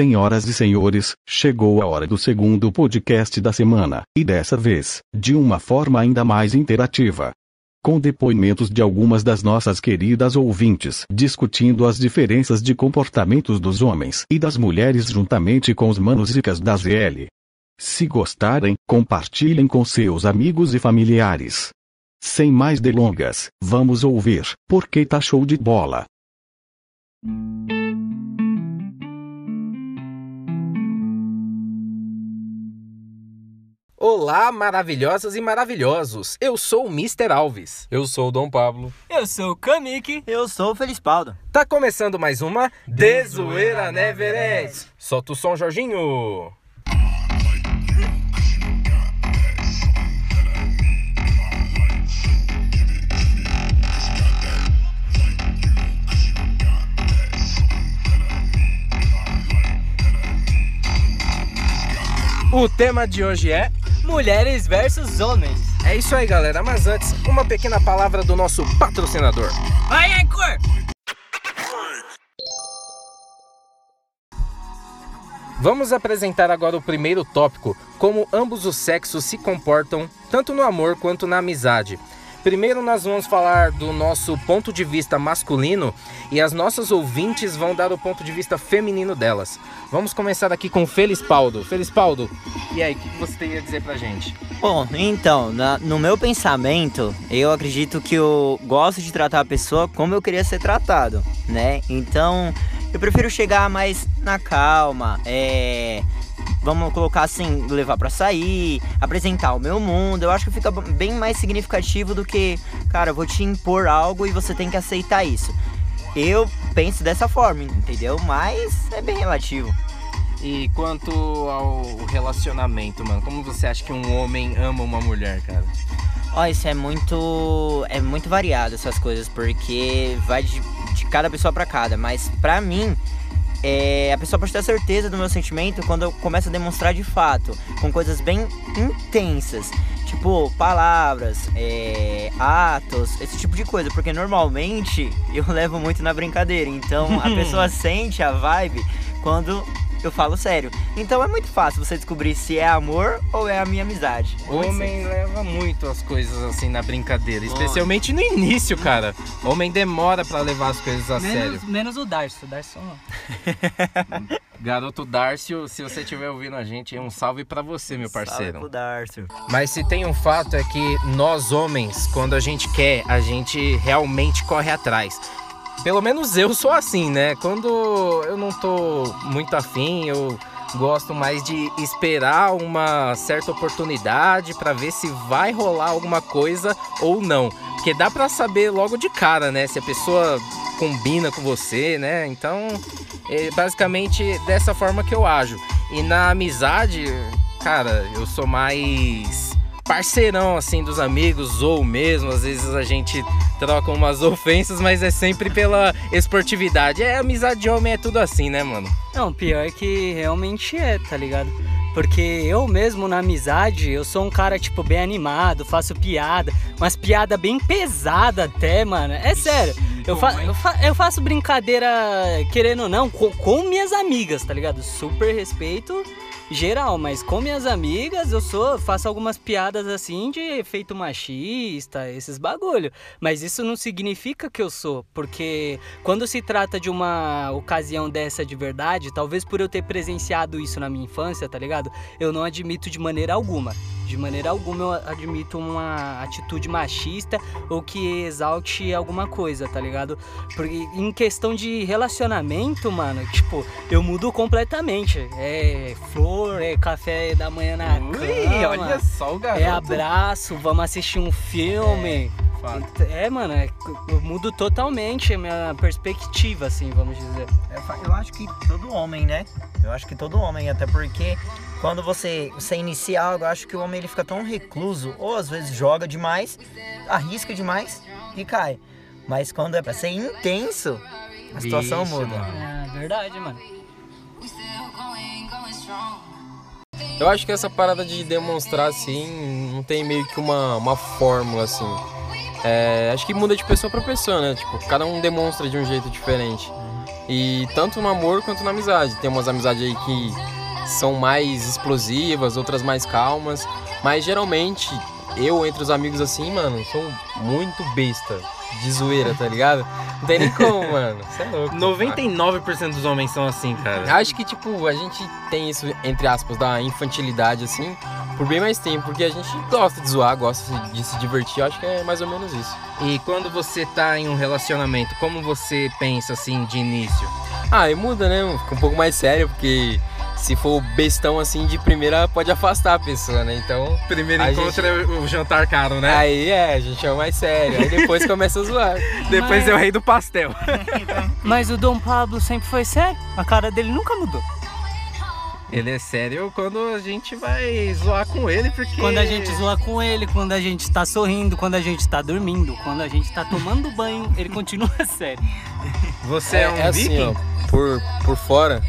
Senhoras e senhores, chegou a hora do segundo podcast da semana, e dessa vez, de uma forma ainda mais interativa. Com depoimentos de algumas das nossas queridas ouvintes discutindo as diferenças de comportamentos dos homens e das mulheres juntamente com os manusicas da ZL. Se gostarem, compartilhem com seus amigos e familiares. Sem mais delongas, vamos ouvir, porque tá show de bola. Olá, maravilhosas e maravilhosos! Eu sou o Mr. Alves. Eu sou o Dom Pablo. Eu sou o Kamik. Eu sou o Felispaldo. Tá começando mais uma Dezoeira Never Ends. Solta o som, Jorginho! O tema de hoje é Mulheres versus homens. É isso aí, galera. Mas antes, uma pequena palavra do nosso patrocinador. Vai, Anchor! Vamos apresentar agora o primeiro tópico: como ambos os sexos se comportam, tanto no amor quanto na amizade. Primeiro nós vamos falar do nosso ponto de vista masculino e as nossas ouvintes vão dar o ponto de vista feminino delas. Vamos começar aqui com Felispaldo. Felispaldo, e aí, o que você tem a dizer pra gente? Bom, então, na- no meu pensamento, eu acredito que eu gosto de tratar a pessoa como eu queria ser tratado, né? Então, eu prefiro chegar mais na calma, é. Vamos colocar assim, levar pra sair, apresentar o meu mundo. Eu acho que fica bem mais significativo do que, cara, eu vou te impor algo e você tem que aceitar isso. Eu penso dessa forma, entendeu? Mas é bem relativo. E quanto ao relacionamento, mano, como você acha que um homem ama uma mulher, cara? Ó, isso é muito. É muito variado essas coisas, porque vai de, de cada pessoa pra cada. Mas pra mim, é, a pessoa pode ter certeza do meu sentimento quando eu começo a demonstrar de fato, com coisas bem intensas. Tipo, palavras, é, atos, esse tipo de coisa. Porque normalmente eu levo muito na brincadeira. Então a pessoa sente a vibe quando eu falo sério. Então é muito fácil você descobrir se é amor ou é a minha amizade. O homem leva muito as coisas assim na brincadeira, especialmente no início, cara. Homem demora pra levar as coisas a sério. Menos, menos o Darcio. O Darcio não. Garoto Dárcio, se você estiver ouvindo a gente, um salve pra você, meu Salve parceiro. pro Darcio. Mas se tem um fato é que nós homens, quando a gente quer, a gente realmente corre atrás. Pelo menos eu sou assim, né? Quando eu não tô muito afim, eu gosto mais de esperar uma certa oportunidade pra ver se vai rolar alguma coisa ou não. Porque dá pra saber logo de cara, né? Se a pessoa combina com você, né? Então, é basicamente dessa forma que eu ajo. E na amizade, cara, eu sou mais parceirão assim dos amigos ou mesmo às vezes a gente troca umas ofensas, mas é sempre pela esportividade. É amizade de homem é tudo assim, né, mano? Não, pior é que realmente é, tá ligado? Porque eu mesmo na amizade, eu sou um cara, tipo, bem animado, faço piada, umas piada bem pesada até, mano. É sério. Eu, fa eu, fa eu faço brincadeira, querendo ou não, com, com minhas amigas, tá ligado? Super respeito geral, mas com minhas amigas eu sou, faço algumas piadas assim de efeito machista, esses bagulho. Mas isso não significa que eu sou, porque quando se trata de uma ocasião dessa de verdade, talvez por eu ter presenciado isso na minha infância, tá ligado? Eu não admito de maneira alguma. De maneira alguma eu admito uma atitude machista ou que exalte alguma coisa, tá ligado? Porque em questão de relacionamento, mano, tipo, eu mudo completamente. É flor, é café da manhã na cama. só o garoto. É abraço, vamos assistir um filme. É, mano, é- eu mudo totalmente a minha perspectiva, assim, vamos dizer. Eu fa- Eu acho que todo homem, né? Eu acho que todo homem, até porque quando você, você inicia algo, eu acho que o homem ele fica tão recluso, ou às vezes joga demais, arrisca demais e cai. Mas quando é pra ser intenso, a situação Vixe, muda. mano. É verdade, mano. Eu acho que essa parada de demonstrar assim não tem meio que uma, uma fórmula assim. É, acho que muda de pessoa pra pessoa, né? Tipo, cada um demonstra de um jeito diferente. E tanto no amor quanto na amizade. Tem umas amizades aí que são mais explosivas, outras mais calmas. Mas geralmente, eu entre os amigos assim, mano, sou muito besta. De zoeira, tá ligado? Não tem nem como, mano. Você é louco. 99% dos homens são assim, cara. Acho que, tipo, a gente tem isso, entre aspas, da infantilidade, assim, por bem mais tempo, porque a gente gosta de zoar, gosta de se divertir, acho que é mais ou menos isso. E quando você tá em um relacionamento, como você pensa assim de início? Ah, e muda, né? Fica um pouco mais sério, porque se for bestão assim de primeira, pode afastar a pessoa, né? Então. Primeiro a encontro gente- é o jantar caro, né? Aí é, a gente é o mais sério. Aí depois começa a zoar. Depois é o rei do pastel. Mas o Dom Pablo sempre foi sério. A cara dele nunca mudou. Ele é sério quando a gente vai zoar com ele, porque. Quando a gente zoa com ele, quando a gente tá sorrindo, quando a gente tá dormindo, quando a gente tá tomando banho, ele continua sério. Você é, um assim, viking? ó, por, por fora,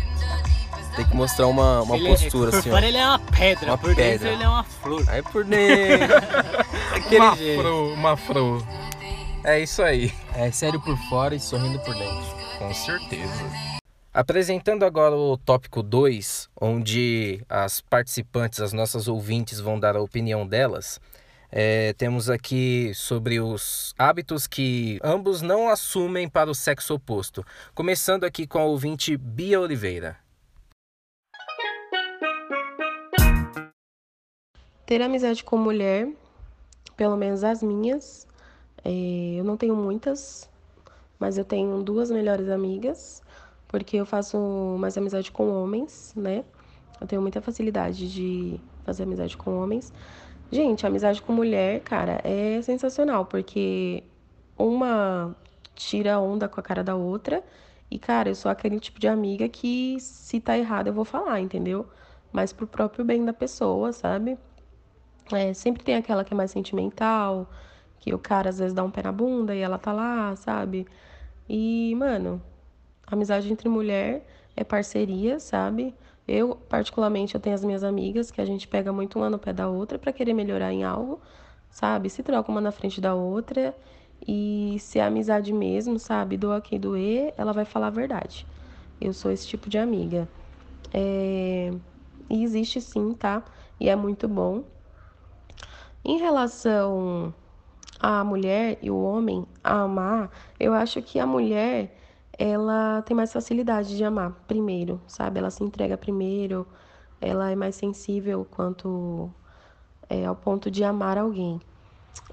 tem que mostrar uma, uma Ele é- postura, por assim, fora ó. ele é uma pedra, Uma por dentro pedra. ele é uma flor. Aí por dentro. Aquele uma jeito. fro, uma fro. É isso aí. É sério por fora e sorrindo por dentro. Com certeza. Apresentando agora o tópico 2, onde as participantes, as nossas ouvintes, vão dar a opinião delas. É, temos aqui sobre os hábitos que ambos não assumem para o sexo oposto. Começando aqui com a ouvinte Bia Oliveira. Ter amizade com mulher, pelo menos as minhas, é, eu não tenho muitas, mas eu tenho duas melhores amigas, porque eu faço mais amizade com homens, né? Eu tenho muita facilidade de fazer amizade com homens. Gente, amizade com mulher, cara, é sensacional, porque uma tira onda com a cara da outra. E, cara, eu sou aquele tipo de amiga que, se tá errado, eu vou falar, entendeu? Mas pro próprio bem da pessoa, sabe? É, sempre tem aquela que é mais sentimental, que o cara às vezes dá um pé na bunda e ela tá lá, sabe? E, mano, amizade entre mulher é parceria, sabe? Eu, particularmente, eu tenho as minhas amigas que a gente pega muito uma no pé da outra pra querer melhorar em algo, sabe? Se troca uma na frente da outra e se é amizade mesmo, sabe? Doa quem doer, ela vai falar a verdade. Eu sou esse tipo de amiga. É... E existe sim, tá? E é muito bom. Em relação à mulher e o homem a amar, eu acho que a mulher ela tem mais facilidade de amar primeiro, sabe? Ela se entrega primeiro, ela é mais sensível quanto é, ao ponto de amar alguém.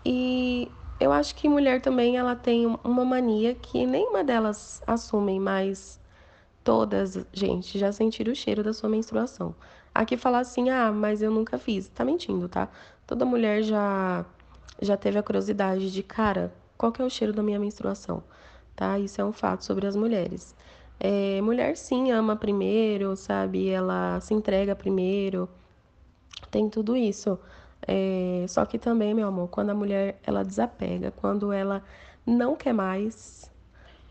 E eu acho que mulher também ela tem uma mania que nenhuma delas assumem, mas todas, gente, já sentiram o cheiro da sua menstruação. Aqui falar assim, ah, mas eu nunca fiz. Tá mentindo, tá? Toda mulher já já teve a curiosidade de, cara, qual que é o cheiro da minha menstruação? Tá? Isso é um fato sobre as mulheres. É, mulher sim ama primeiro, sabe? Ela se entrega primeiro. Tem tudo isso. É, só que também, meu amor, quando a mulher ela desapega, quando ela não quer mais,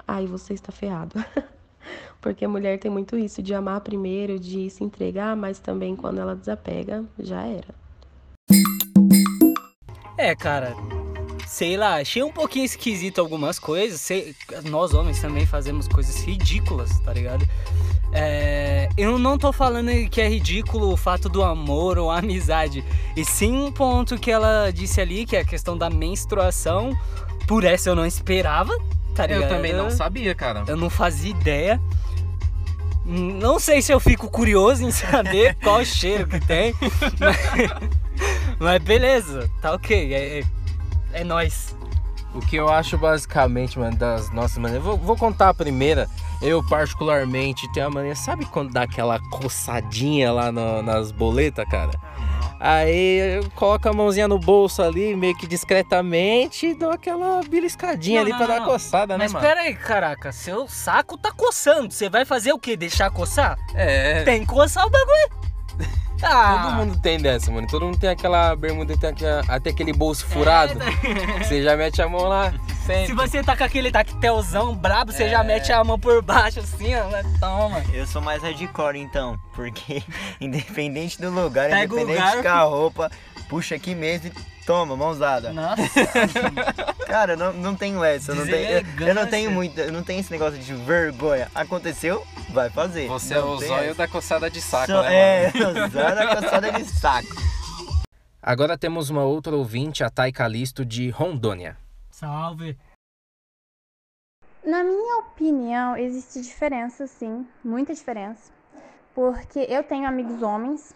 aí você está ferrado. Porque a mulher tem muito isso de amar primeiro, de se entregar, mas também quando ela desapega, já era. É, cara, sei lá, achei um pouquinho esquisito algumas coisas. Sei, nós homens também fazemos coisas ridículas, tá ligado? É, eu não tô falando que é ridículo o fato do amor ou amizade, e sim um ponto que ela disse ali, que é a questão da menstruação. Por essa eu não esperava, tá ligado? Eu também não sabia, cara. Eu não fazia ideia. Não sei se eu fico curioso em saber qual cheiro que tem. Mas, mas beleza, tá ok. É, é, é nóis. O que eu acho basicamente, mano, das nossas maneiras. Vou, vou contar a primeira. Eu, particularmente, tenho a mania. Sabe quando dá aquela coçadinha lá no- nas boletas, cara? Aí eu coloco a mãozinha no bolso ali, meio que discretamente, e dou aquela beliscadinha Não, ali não, pra dar não. coçada, né, Mas mano? pera aí, caraca, seu saco tá coçando. Você vai fazer o quê? Deixar coçar? É. Tem que coçar o bagulho. Ah, Todo mundo tem dessa, mano. Todo mundo tem aquela bermuda, tem aquela- até aquele bolso furado. Você já mete a mão lá. Se Sempre. você tá com aquele tactelzão brabo, você já mete a mão por baixo assim, ó. Toma. Eu sou mais hardcore então, porque independente do lugar, Pega independente garfo. com a roupa, puxa aqui mesmo e toma, mãozada. Nossa, Cara, eu não, não tenho essa. Eu não, tenho, eu, eu não tenho muito. Eu não tenho esse negócio de vergonha. Aconteceu, vai fazer. Você é Não o tem zóio essa. da coçada de saco, Só- né? É, mano? o zóio da coçada de saco. Agora temos uma outra ouvinte, a Thay Calisto, de Rondônia. salve. Na minha opinião, existe diferença, sim, muita diferença. Porque eu tenho amigos homens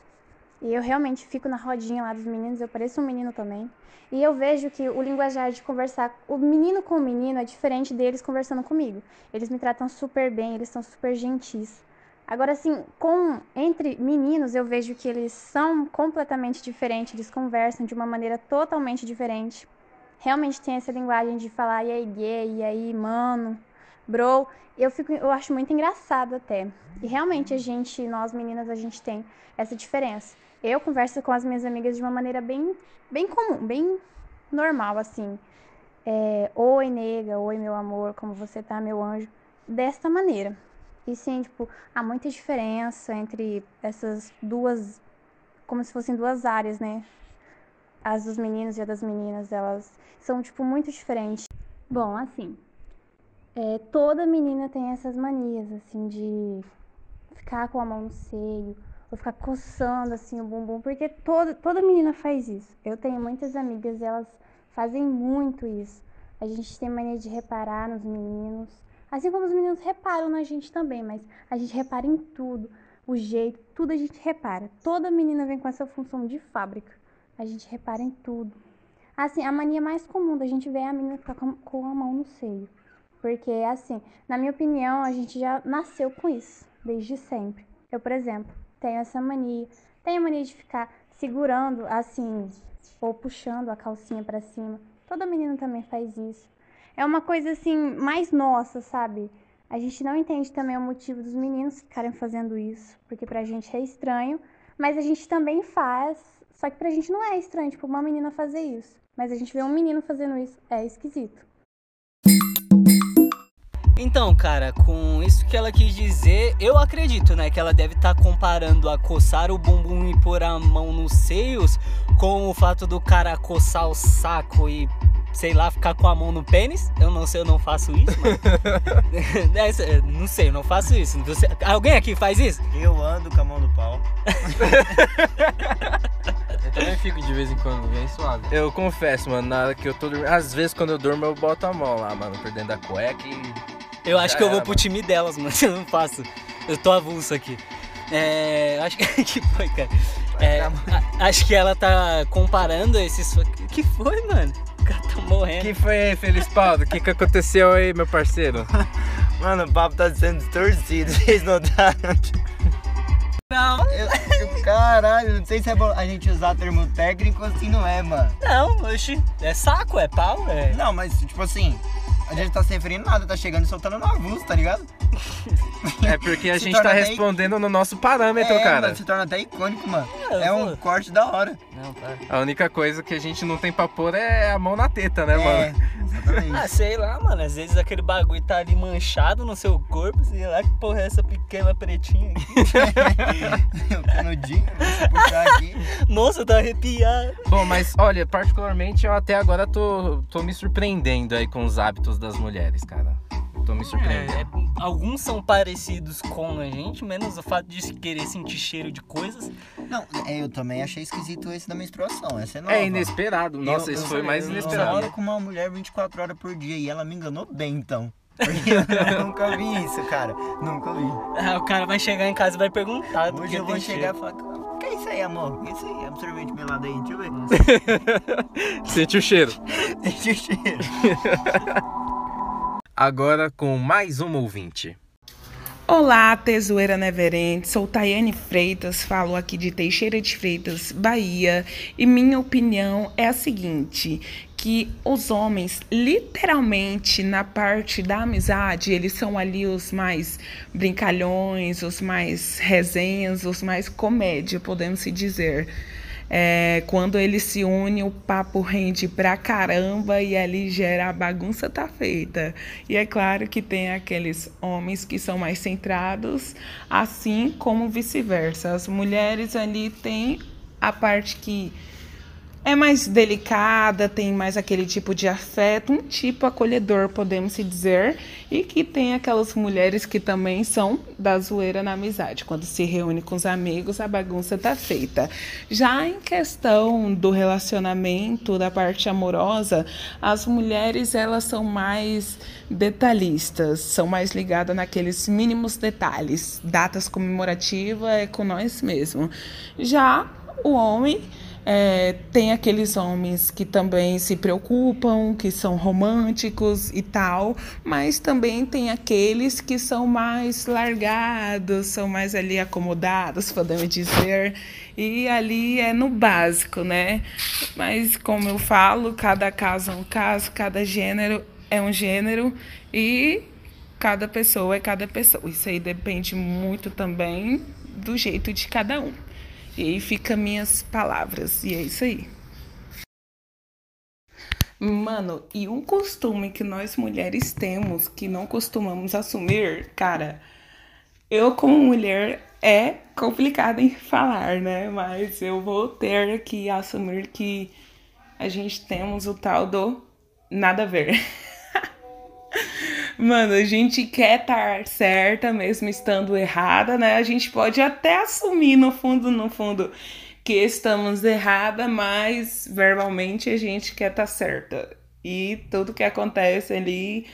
e eu realmente fico na rodinha lá dos meninos, eu pareço um menino também. E eu vejo que o linguajar de conversar, o menino com o menino é diferente deles conversando comigo. Eles me tratam super bem, eles são super gentis. Agora, assim, com entre meninos, eu vejo que eles são completamente diferentes, eles conversam de uma maneira totalmente diferente realmente tem essa linguagem de falar e aí gay, e aí mano, bro, eu fico, eu acho muito engraçado até. E realmente a gente, nós meninas, a gente tem essa diferença. Eu converso com as minhas amigas de uma maneira bem, bem comum, bem normal assim. É, oi nega, oi meu amor, como você tá, meu anjo, desta maneira. E sim, tipo, há muita diferença entre essas duas, como se fossem duas áreas, né? as dos meninos e a das meninas, elas são, tipo, muito diferentes. Bom, assim, é, toda menina tem essas manias, assim, de ficar com a mão no seio, ou ficar coçando, assim, o bumbum, porque toda, toda menina faz isso. Eu tenho muitas amigas e elas fazem muito isso. A gente tem mania de reparar nos meninos, assim como os meninos reparam na gente também, mas a gente repara em tudo, o jeito, tudo a gente repara. Toda menina vem com essa função de fábrica. A gente repara em tudo. Assim, a mania mais comum da gente ver é a menina ficar com a mão no seio. Porque, assim, na minha opinião, a gente já nasceu com isso, desde sempre. Eu, por exemplo, tenho essa mania. Tenho a mania de ficar segurando, assim, ou puxando a calcinha pra cima. Toda menina também faz isso. É uma coisa, assim, mais nossa, sabe? A gente não entende também o motivo dos meninos ficarem fazendo isso, porque pra gente é estranho, mas a gente também faz, só que pra gente não é estranho, tipo, uma menina fazer isso. Mas a gente vê um menino fazendo isso, é esquisito. Então, cara, com isso que ela quis dizer, eu acredito, né, que ela deve estar comparando a coçar o bumbum e pôr a mão nos seios com o fato do cara coçar o saco e, sei lá, ficar com a mão no pênis. Eu não sei, eu não faço isso, mas... Essa- não sei, eu não faço isso. Você- Alguém aqui faz isso? Eu ando com a mão no pau. Eu também fico de vez em quando, bem suave. Eu confesso, mano, na hora que eu tô dormindo. Às vezes quando eu durmo eu boto a mão lá, mano, por dentro da cueca e. Eu acho que eu vou pro time delas, mano. Eu não faço. Eu tô avulso aqui. É. Acho que. que foi, cara? É, a- acho que ela tá comparando esses. que foi, mano? O cara tá O morrendo. que foi aí, Feliz Paulo? O que, que aconteceu aí, meu parceiro? Mano, o papo tá sendo distorcido, vocês notaram? Não, Eu, eu- caralho, não sei se é bom a gente usar termo técnico assim, não é, mano. não, oxi. É saco, é pau, é. Não, mas tipo assim, a gente tá se referindo a nada, tá chegando e soltando no avulso, tá ligado? É porque a gente tá respondendo no nosso parâmetro, é, cara. mano, se torna até icônico, mano. eu É um corte da hora. Não, para. A única coisa que a gente não tem pra pôr é a mão na teta, né, É, mano? exatamente. Ah, sei lá, mano. Às vezes aquele bagulho tá ali manchado no seu corpo, sei lá que porra é essa pequena pretinha aqui. canudinho, se puxar aqui. Nossa, tá arrepiado. Bom, mas olha, particularmente eu até agora tô, tô me surpreendendo aí com os hábitos das mulheres, cara. Tô me surpreendendo. É, é, alguns são parecidos com a gente, menos o fato de querer sentir cheiro de coisas. Não, é, eu também achei esquisito esse da menstruação. Essa é nova. É inesperado. Nossa, Eu- isso eu- foi mais eu inesperado. namoro com uma mulher 24 horas por dia e ela me enganou bem, então. Porque eu nunca vi isso, cara. Nunca vi. Ah, o cara vai chegar em casa e vai perguntar. Hoje que eu vou chegar cheiro. e falar, o que é isso aí, amor? O que é isso aí? É um sorvete melado aí, deixa eu ver. Sente o cheiro. Deixa o cheiro. Agora com mais uma ouvinte. Olá, Tesoeira Neverente, sou Tayane Freitas, falo aqui de Teixeira de Freitas, Bahia, e minha opinião é a seguinte, que os homens, literalmente, na parte da amizade, eles são ali os mais brincalhões, os mais resenhas, os mais comédia, podemos se dizer. É, quando eles se unem, o papo rende pra caramba e ali gera a bagunça tá feita. E é claro que tem aqueles homens que são mais centrados, assim como vice-versa. As mulheres ali têm a parte que é mais delicada, tem mais aquele tipo de afeto, um tipo acolhedor, podemos se dizer, e que tem aquelas mulheres que também são da zoeira na amizade. Quando se reúne com os amigos, a bagunça tá feita. Já em questão do relacionamento, da parte amorosa, as mulheres elas são mais detalhistas, são mais ligadas naqueles mínimos detalhes. Datas comemorativas é com nós mesmo. Já o homem é, tem aqueles homens que também se preocupam, que são românticos e tal, mas também tem aqueles que são mais largados, são mais ali acomodados, podemos dizer, e ali é no básico, né? Mas como eu falo, cada caso é um caso, cada gênero é um gênero e cada pessoa é cada pessoa. Isso aí depende muito também do jeito de cada um. E aí fica minhas palavras. E é isso aí. Mano, e um costume que nós mulheres temos que não costumamos assumir, cara, eu como mulher é complicado em falar, né? Mas eu vou ter que assumir que a gente temos o tal do nada a ver. Mano, a gente quer estar certa, mesmo estando errada, né? A gente pode até assumir no fundo, no fundo, que estamos errada, mas verbalmente a gente quer estar certa. E tudo que acontece ali,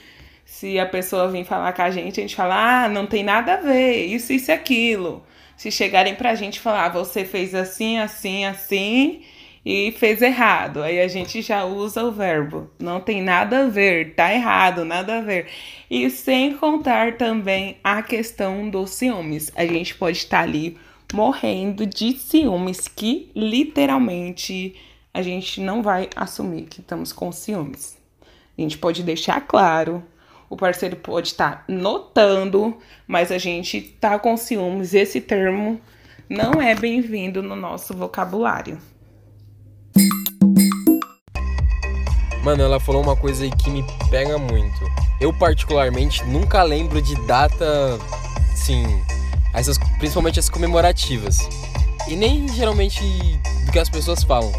se a pessoa vir falar com a gente, a gente fala, ah, não tem nada a ver, isso, isso e aquilo. Se chegarem pra gente falar, ah, você fez assim, assim, assim e fez errado. Aí a gente já usa o verbo. Não tem nada a ver, tá errado, nada a ver. E sem contar também a questão dos ciúmes. A gente pode estar ali morrendo de ciúmes que literalmente a gente não vai assumir que estamos com ciúmes. A gente pode deixar claro, o parceiro pode estar notando, mas a gente tá com ciúmes. Esse termo não é bem-vindo no nosso vocabulário. Mano, ela falou uma coisa aí que me pega muito. Eu, particularmente, nunca lembro de data, sim, essas, principalmente as comemorativas. E nem geralmente do que as pessoas falam.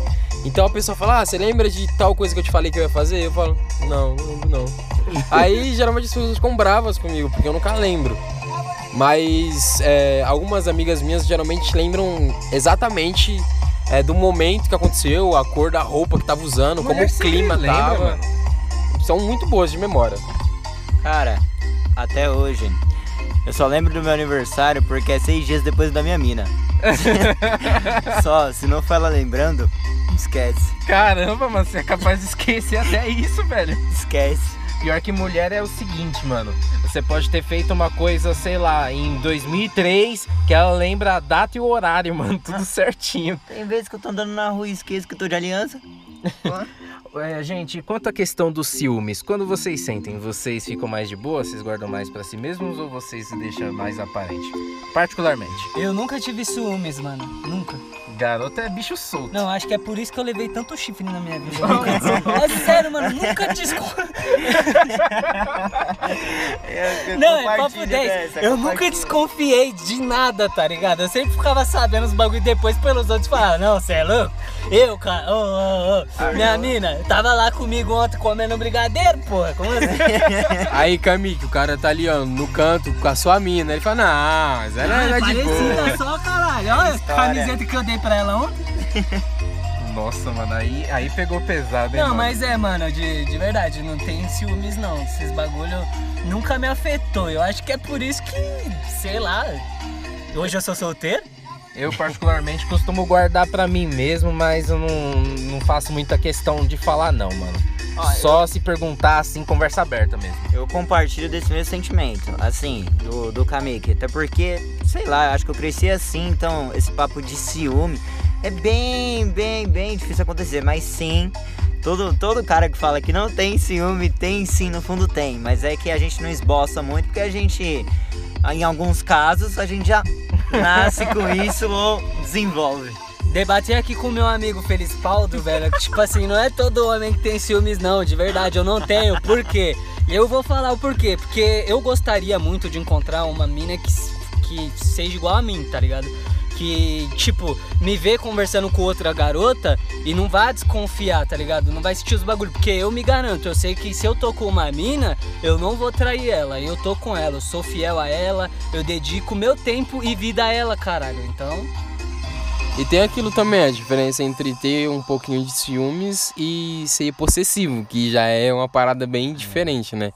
Então a pessoa fala, ah, você lembra de tal coisa que eu te falei que eu ia fazer? Eu falo, não, não lembro não. aí geralmente as pessoas ficam bravas comigo, porque eu nunca lembro. Mas é, algumas amigas minhas geralmente lembram exatamente é, do momento que aconteceu, a cor da roupa que tava usando, como o clima lembra, tava. Mano. São muito boas de memória. Cara, até hoje, eu só lembro do meu aniversário porque é seis dias depois da minha mina. só, se não for ela lembrando, esquece. Caramba, mano, você é capaz de esquecer até isso, velho. Esquece. Pior que mulher é o seguinte, mano. Você pode ter feito uma coisa, sei lá, em 2003, que ela lembra a data e o horário, mano, tudo certinho. Tem vezes que eu tô andando na rua e esqueço que eu tô de aliança. É, gente, quanto à questão dos ciúmes, quando vocês sentem, vocês ficam mais de boa? Vocês guardam mais para si mesmos ou vocês se deixam mais aparente? Particularmente. Eu nunca tive ciúmes, mano. Nunca. Garoto é bicho solto. Não, acho que é por isso que eu levei tanto chifre na minha vida. é sério, mano, nunca desculpa. Não, é papo 10. eu nunca desconfiei de nada, tá ligado? Eu sempre ficava sabendo os bagulho depois pelos outros falar, não, você é louco? Eu, cara, oh, oh, oh. minha mina, tava lá comigo ontem comendo brigadeiro, porra, como assim? Aí, Kamique, o cara tá ali, ó, no canto com a sua mina. Ele fala, não, mas ela ah, é de boa. só, caralho. Olha a camiseta que eu dei pra pra ela ontem. Nossa, mano, aí, aí pegou pesado, hein, Não, mano? mas é, mano, de, de verdade, não tem ciúmes não. Esses bagulho nunca me afetou. Eu acho que é por isso que, sei lá, hoje eu sou solteiro. Eu particularmente costumo guardar para mim mesmo, mas eu não, não faço muita questão de falar não, mano. Só eu... se perguntar assim, conversa aberta mesmo. Eu compartilho desse mesmo sentimento, assim, do, do Kamiki. Até porque, sei lá, acho que eu cresci assim, então esse papo de ciúme é bem, bem, bem difícil acontecer. Mas sim, todo, todo cara que fala que não tem ciúme, tem sim, no fundo tem. Mas é que a gente não esboça muito, porque a gente, em alguns casos, a gente já nasce com isso ou desenvolve. Debati aqui com meu amigo Paulo, velho. Tipo assim, não é todo homem que tem ciúmes, não. De verdade, eu não tenho. Por quê? Eu vou falar o porquê. Porque eu gostaria muito de encontrar uma mina que, que seja igual a mim, tá ligado? que, tipo, me vê conversando com outra garota e não vai desconfiar, tá ligado? Não vai sentir os bagulho. Porque eu me garanto, eu sei que se eu tô com uma mina, eu não vou trair ela. Eu tô com ela, eu sou fiel a ela, eu dedico meu tempo e vida a ela, caralho. Então. E tem aquilo também, a diferença entre ter um pouquinho de ciúmes e ser possessivo, que já é uma parada bem diferente, né?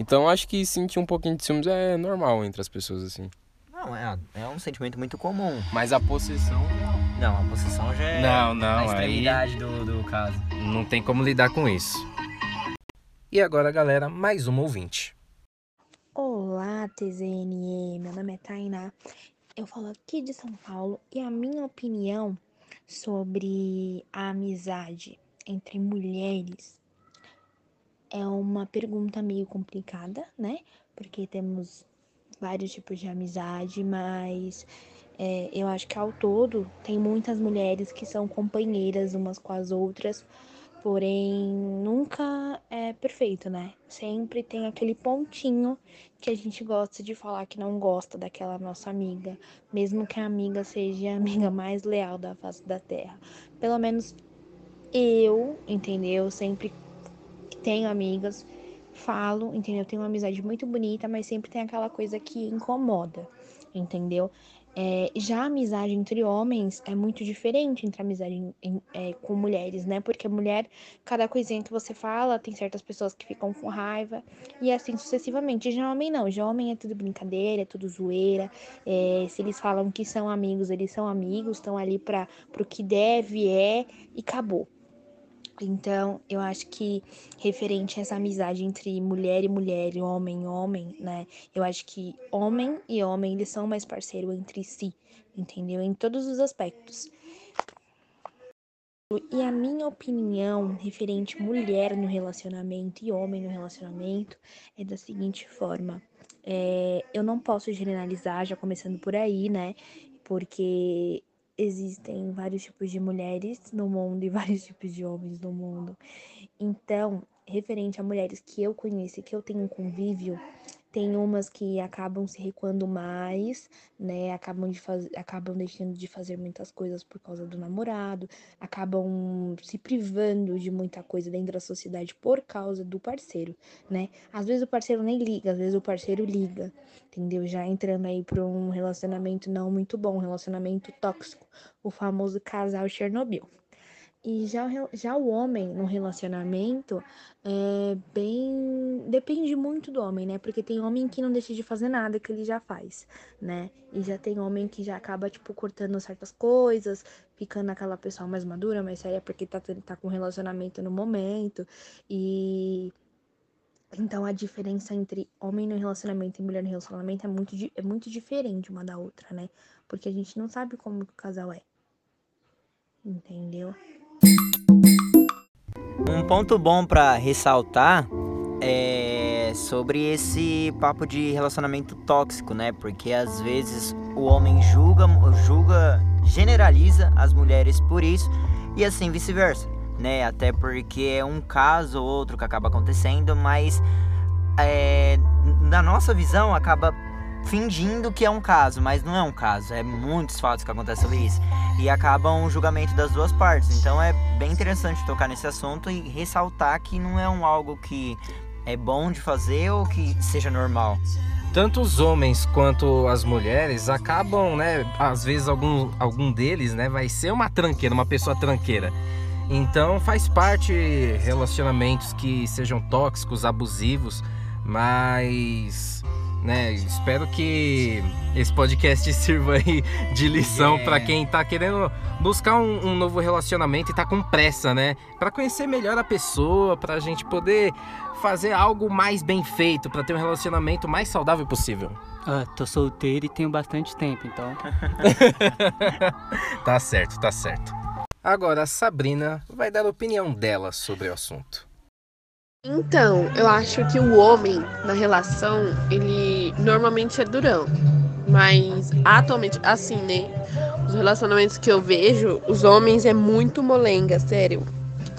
Então acho que sentir um pouquinho de ciúmes é normal entre as pessoas, assim. Não, é, é um sentimento muito comum. Mas a possessão. Não, a possessão já é Não, não, a aí- extremidade do, do caso. Não tem como lidar com isso. E agora, galera, mais uma ouvinte. Olá, TZNE, meu nome é Tainá. Eu falo aqui de São Paulo e a minha opinião sobre a amizade entre mulheres é uma pergunta meio complicada, né? Porque temos vários tipos de amizade, mas é, eu acho que ao todo tem muitas mulheres que são companheiras umas com as outras, porém nunca é perfeito, né? Sempre tem aquele pontinho que a gente gosta de falar que não gosta daquela nossa amiga, mesmo que a amiga seja a amiga mais leal da face da terra. Pelo menos eu, entendeu? Sempre tenho amigas, falo, entendeu? Tenho uma amizade muito bonita, mas sempre tem aquela coisa que incomoda, entendeu? É, já a amizade entre homens é muito diferente entre a amizade em- em- é, com mulheres, né? Porque mulher, cada coisinha que você fala, tem certas pessoas que ficam com raiva, e assim sucessivamente. Já homem não, já homem é tudo brincadeira, é tudo zoeira. é, se eles falam que são amigos, eles são amigos, estão ali para pro que deve, é, e acabou. Então, eu acho que referente a essa amizade entre mulher e mulher, homem e homem, né? Eu acho que homem e homem, eles são mais parceiros entre si, entendeu? Em todos os aspectos. E a minha opinião referente mulher no relacionamento e homem no relacionamento é da seguinte forma. É, eu não posso generalizar, já começando por aí, né? Porque existem vários tipos de mulheres no mundo e vários tipos de homens no mundo. Então, referente a mulheres que eu conheço e que eu tenho convívio, tem umas que acabam se recuando mais, né? Acabam, de faz... acabam deixando de fazer muitas coisas por causa do namorado, acabam se privando de muita coisa dentro da sociedade por causa do parceiro, né? Às vezes o parceiro nem liga, às vezes o parceiro liga, entendeu? Já entrando aí para um relacionamento não muito bom, um relacionamento tóxico, o famoso casal Chernobyl. E já, já o homem no relacionamento é bem. Depende muito do homem, né? Porque tem homem que não deixa de fazer nada que ele já faz, né? E já tem homem que já acaba, tipo, cortando certas coisas, ficando aquela pessoa mais madura, mais séria, porque tá, tá com relacionamento no momento. E. Então a diferença entre homem no relacionamento e mulher no relacionamento é muito, é muito diferente uma da outra, né? Porque a gente não sabe como o casal é. Entendeu? Um ponto bom pra ressaltar é sobre esse papo de relacionamento tóxico, né? Porque às vezes o homem julga, julga, generaliza as mulheres por isso e assim vice-versa, né? Até porque é um caso ou outro que acaba acontecendo, mas é, na nossa visão acaba fingindo que é um caso, mas não é um caso. É muitos fatos que acontecem sobre isso e acabam o julgamento das duas partes. Então é bem interessante tocar nesse assunto e ressaltar que não é um algo que é bom de fazer ou que seja normal. Tanto os homens quanto as mulheres acabam, né? Às vezes algum, algum deles, né, vai ser uma tranqueira, uma pessoa tranqueira. Então faz parte relacionamentos que sejam tóxicos, abusivos, mas né, espero que esse podcast sirva aí de lição É. pra quem tá querendo buscar um, um novo relacionamento e tá com pressa, né? Pra conhecer melhor a pessoa, pra gente poder fazer algo mais bem feito, pra ter um relacionamento mais saudável possível. Ah, tô solteiro e tenho bastante tempo, então. Tá certo, tá certo. Agora a Sabrina vai dar a opinião dela sobre o assunto. Então, eu acho que o homem na relação, ele normalmente é durão. Mas atualmente, assim, né? Os relacionamentos que eu vejo, os homens é muito molenga, sério.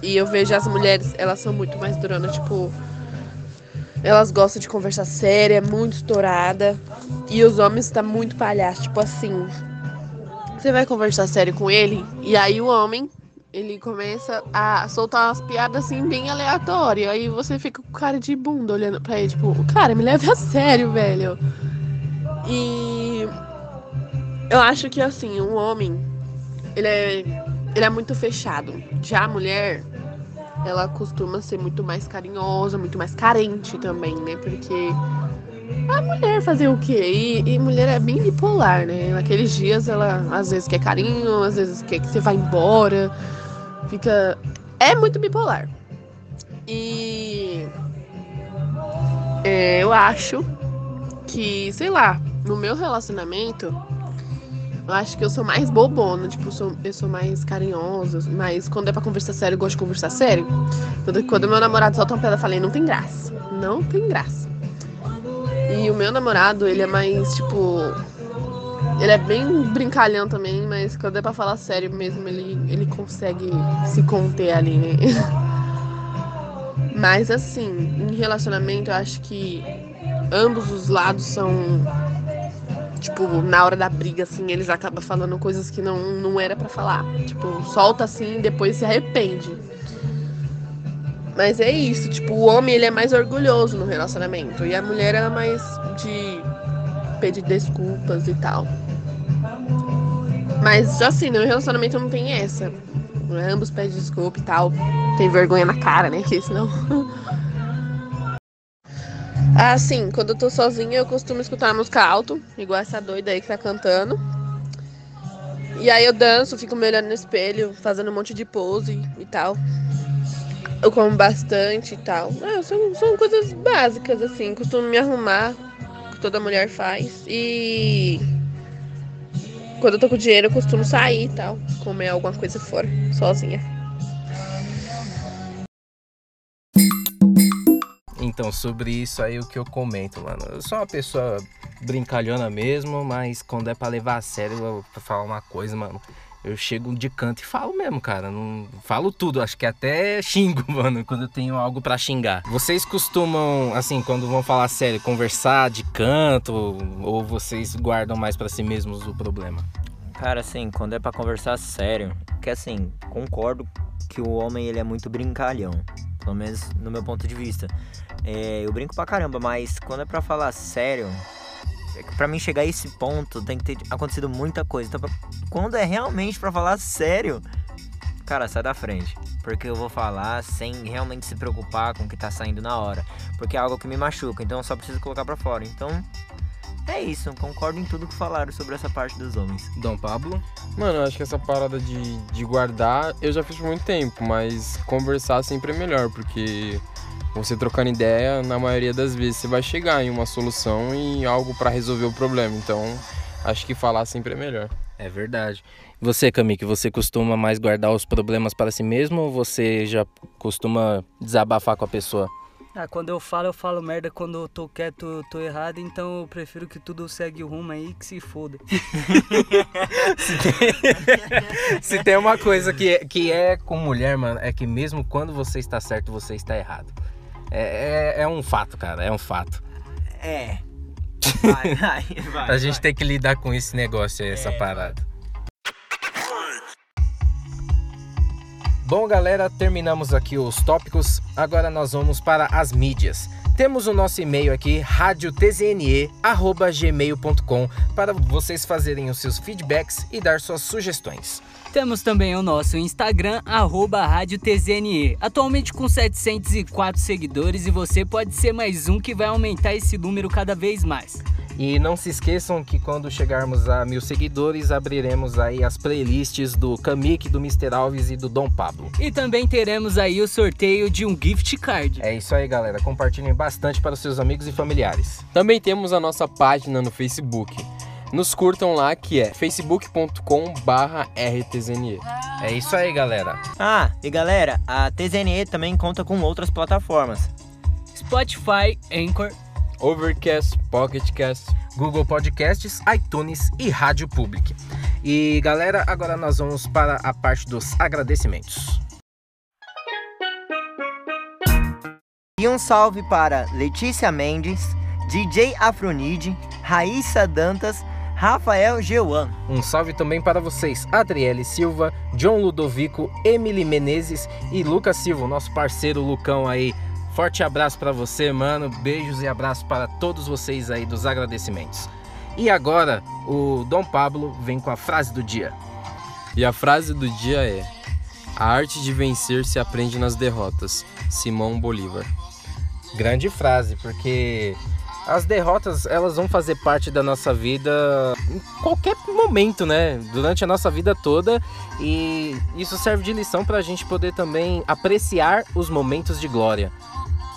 E eu vejo as mulheres, elas são muito mais duranas, tipo. Elas gostam de conversar séria, muito estourada. E os homens tá muito palhaço, tipo assim. você vai conversar sério com ele, e aí o homem, ele começa a soltar umas piadas assim bem aleatórias. Aí você fica com cara de bunda olhando pra ele, tipo, cara, me leve a sério, velho. E eu acho que assim, um homem, ele é, ele é muito fechado. Já a mulher, ela costuma ser muito mais carinhosa, muito mais carente também, né? Porque a mulher fazer o quê? E, e, mulher é bem bipolar, né? Naqueles dias ela às vezes quer carinho, às vezes quer que você vá embora. Fica. É muito bipolar. E. É, eu acho que, sei lá, no meu relacionamento, eu acho que eu sou mais bobona, tipo, eu sou, eu sou mais carinhosa, mas quando é pra conversar sério, eu gosto de conversar sério. Quando, quando meu namorado solta uma pedra, falei, não tem graça. Não tem graça. E o meu namorado, ele é mais, tipo. Ele é bem brincalhão também, mas quando é pra falar sério mesmo, ele, ele consegue se conter ali, né? Mas assim, em relacionamento, eu acho que ambos os lados são. Tipo, na hora da briga, assim, eles acabam falando coisas que não, não era para falar. Tipo, solta assim e depois se arrepende. Mas é isso, tipo, o homem ele é mais orgulhoso no relacionamento e a mulher é mais de pedir desculpas e tal. Mas assim, no relacionamento não tem essa. Ambos pedem desculpa e tal. Tem vergonha na cara, né? Que senão. ah, sim, quando eu tô sozinha eu costumo escutar música alto, igual essa doida aí que tá cantando. E aí eu danço, fico me olhando no espelho, fazendo um monte de pose e tal. Eu como bastante e tal. Ah, são, são coisas básicas, assim. Costumo me arrumar, que toda mulher faz. E quando eu tô com dinheiro, eu costumo sair e tal. Comer alguma coisa fora, sozinha. Então, sobre isso aí, o que eu comento, mano. Eu sou uma pessoa brincalhona mesmo, mas quando é pra levar a sério, pra falar uma coisa, mano eu chego de canto e falo mesmo, cara. Não falo tudo, acho que até xingo, mano, quando eu tenho algo para xingar. Vocês costumam, assim, quando vão falar sério, conversar de canto ou vocês guardam mais para si mesmos o problema? Cara, assim, quando é para conversar sério, que assim, concordo que o homem ele é muito brincalhão, pelo menos no meu ponto de vista. É, eu brinco pra caramba, mas quando é para falar sério, para mim chegar a esse ponto tem que ter acontecido muita coisa. Então, quando é realmente para falar sério, cara, sai da frente. Porque eu vou falar sem realmente se preocupar com o que tá saindo na hora. Porque é algo que me machuca, então eu só preciso colocar para fora. Então, é isso, concordo em tudo que falaram sobre essa parte dos homens. Dom Pablo? Mano, eu acho que essa parada de, de guardar eu já fiz por muito tempo, mas conversar sempre é melhor, porque você trocando ideia, na maioria das vezes você vai chegar em uma solução e algo para resolver o problema. Então, acho que falar sempre é melhor. É verdade. Você, Cami, que você costuma mais guardar os problemas para si mesmo ou você já costuma desabafar com a pessoa? Ah, quando eu falo, eu falo merda. Quando eu tô quieto, eu tô errado. Então eu prefiro que tudo segue o rumo aí que se foda. se, tem... se tem uma coisa que, que é com mulher, mano, é que mesmo quando você está certo, você está errado. É, é, é um fato, cara, é um fato. É. Vai, vai, vai. a gente vai. tem que lidar com esse negócio aí, essa é, parada. Bom, galera, terminamos aqui os tópicos. Agora nós vamos para as mídias. Temos o nosso e-mail aqui, radiotzne@gmail.com, para vocês fazerem os seus feedbacks e dar suas sugestões. Temos também o nosso Instagram, arroba Rádio TZNE, atualmente com 704 seguidores e você pode ser mais um que vai aumentar esse número cada vez mais. E não se esqueçam que quando chegarmos a mil seguidores, abriremos aí as playlists do Kamik, do Mr. Alves e do Dom Pablo. E também teremos aí o sorteio de um gift card. É isso aí, galera. Compartilhem bastante para os seus amigos e familiares. Também temos a nossa página no Facebook nos curtam lá que é facebook.com barra rtzne. É isso aí, galera. Ah, e galera, a TZNE também conta com outras plataformas. Spotify, Anchor, Overcast, Pocketcast, Google Podcasts, iTunes e Rádio Public. E galera, agora nós vamos para a parte dos agradecimentos. E um salve para Letícia Mendes, DJ Afronide, Raíssa Dantas, Rafael Geuan. Um salve também para vocês, Adriele Silva, John Ludovico, Emily Menezes e Lucas Silva, nosso parceiro Lucão aí. Forte abraço para você, mano. Beijos e abraços para todos vocês aí dos agradecimentos. E agora, o Dom Pablo vem com a frase do dia. E a frase do dia é: A arte de vencer se aprende nas derrotas. Simão Bolívar. Grande frase, porque as derrotas elas vão fazer parte da nossa vida em qualquer momento, né? Durante a nossa vida toda e isso serve de lição para a gente poder também apreciar os momentos de glória.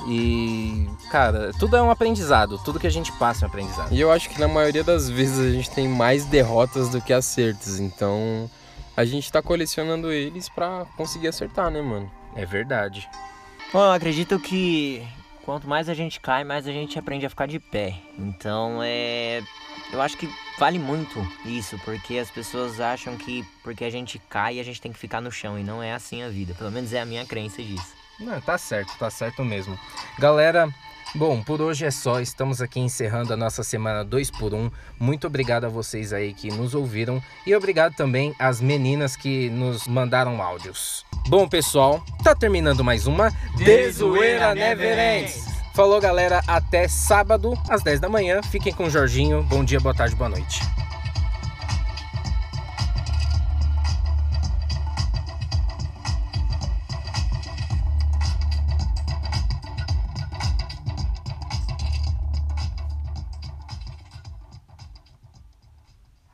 E, cara, tudo é um aprendizado, tudo que a gente passa é um aprendizado. E eu acho que na maioria das vezes a gente tem mais derrotas do que acertos, então a gente tá colecionando eles para conseguir acertar, né, mano? É verdade. Bom, eu acredito que quanto mais a gente cai, mais a gente aprende a ficar de pé. Então é. Eu acho que vale muito isso, porque as pessoas acham que porque a gente cai a gente tem que ficar no chão e não é assim a vida. Pelo menos é a minha crença disso. Não, tá certo, tá certo mesmo. Galera, Bom, por hoje é só. Estamos aqui encerrando a nossa semana 2 por 1 um. Muito obrigado a vocês aí que nos ouviram e obrigado também às meninas que nos mandaram áudios. Bom, pessoal, tá terminando mais uma Dezoeira Never Ends. Falou, galera. Até sábado às 10 da manhã. Fiquem com o Jorginho. Bom dia, boa tarde, boa noite.